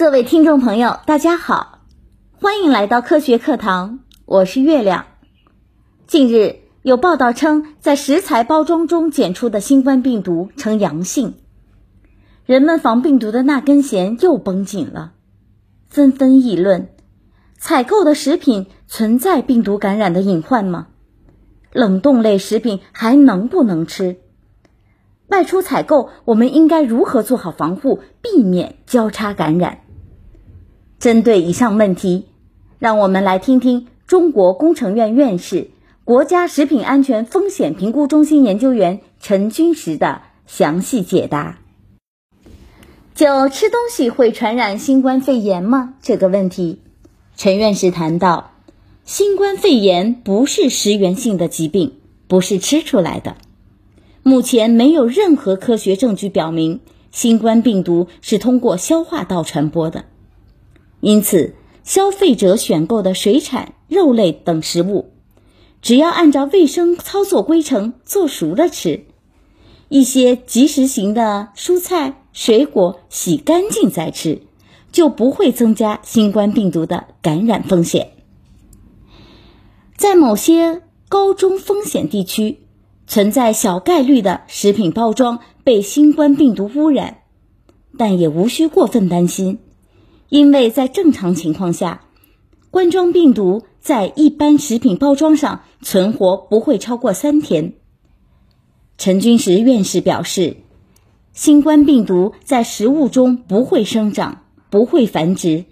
各位听众朋友，大家好，欢迎来到科学课堂，我是月亮。近日有报道称，在食材包装中检出的新冠病毒呈阳性，人们防病毒的那根弦又绷紧了，纷纷议论：采购的食品存在病毒感染的隐患吗？冷冻类食品还能不能吃？外出采购，我们应该如何做好防护，避免交叉感染？针对以上问题，让我们来听听中国工程院院士、国家食品安全风险评估中心研究员陈军石的详细解答。就吃东西会传染新冠肺炎吗？这个问题，陈院士谈到，新冠肺炎不是食源性的疾病，不是吃出来的。目前没有任何科学证据表明新冠病毒是通过消化道传播的。因此，消费者选购的水产、肉类等食物，只要按照卫生操作规程做熟了吃，一些即食型的蔬菜、水果洗干净再吃，就不会增加新冠病毒的感染风险。在某些高中风险地区，存在小概率的食品包装被新冠病毒污染，但也无需过分担心。因为在正常情况下，冠状病毒在一般食品包装上存活不会超过三天。陈君石院士表示，新冠病毒在食物中不会生长、不会繁殖，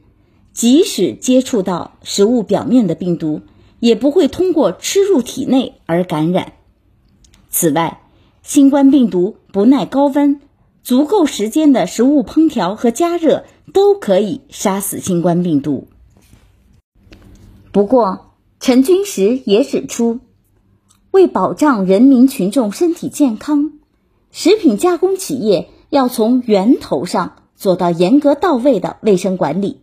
即使接触到食物表面的病毒，也不会通过吃入体内而感染。此外，新冠病毒不耐高温。足够时间的食物烹调和加热都可以杀死新冠病毒。不过，陈君石也指出，为保障人民群众身体健康，食品加工企业要从源头上做到严格到位的卫生管理。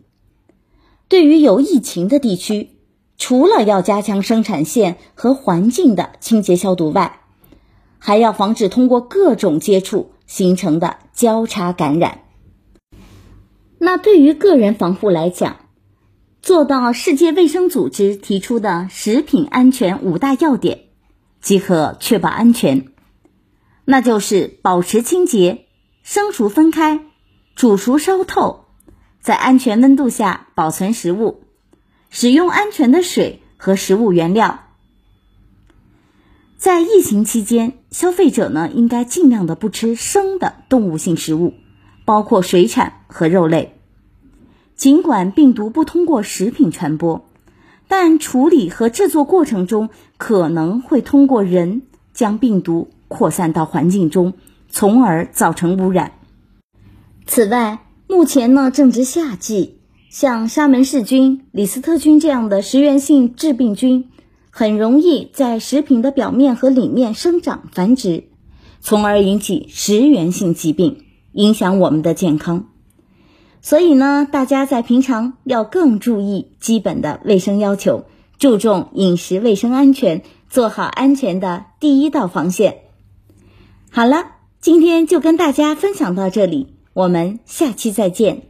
对于有疫情的地区，除了要加强生产线和环境的清洁消毒外，还要防止通过各种接触。形成的交叉感染。那对于个人防护来讲，做到世界卫生组织提出的食品安全五大要点，即可确保安全。那就是保持清洁、生熟分开、煮熟烧透，在安全温度下保存食物，使用安全的水和食物原料。在疫情期间，消费者呢应该尽量的不吃生的动物性食物，包括水产和肉类。尽管病毒不通过食品传播，但处理和制作过程中可能会通过人将病毒扩散到环境中，从而造成污染。此外，目前呢正值夏季，像沙门氏菌、李斯特菌这样的食源性致病菌。很容易在食品的表面和里面生长繁殖，从而引起食源性疾病，影响我们的健康。所以呢，大家在平常要更注意基本的卫生要求，注重饮食卫生安全，做好安全的第一道防线。好了，今天就跟大家分享到这里，我们下期再见。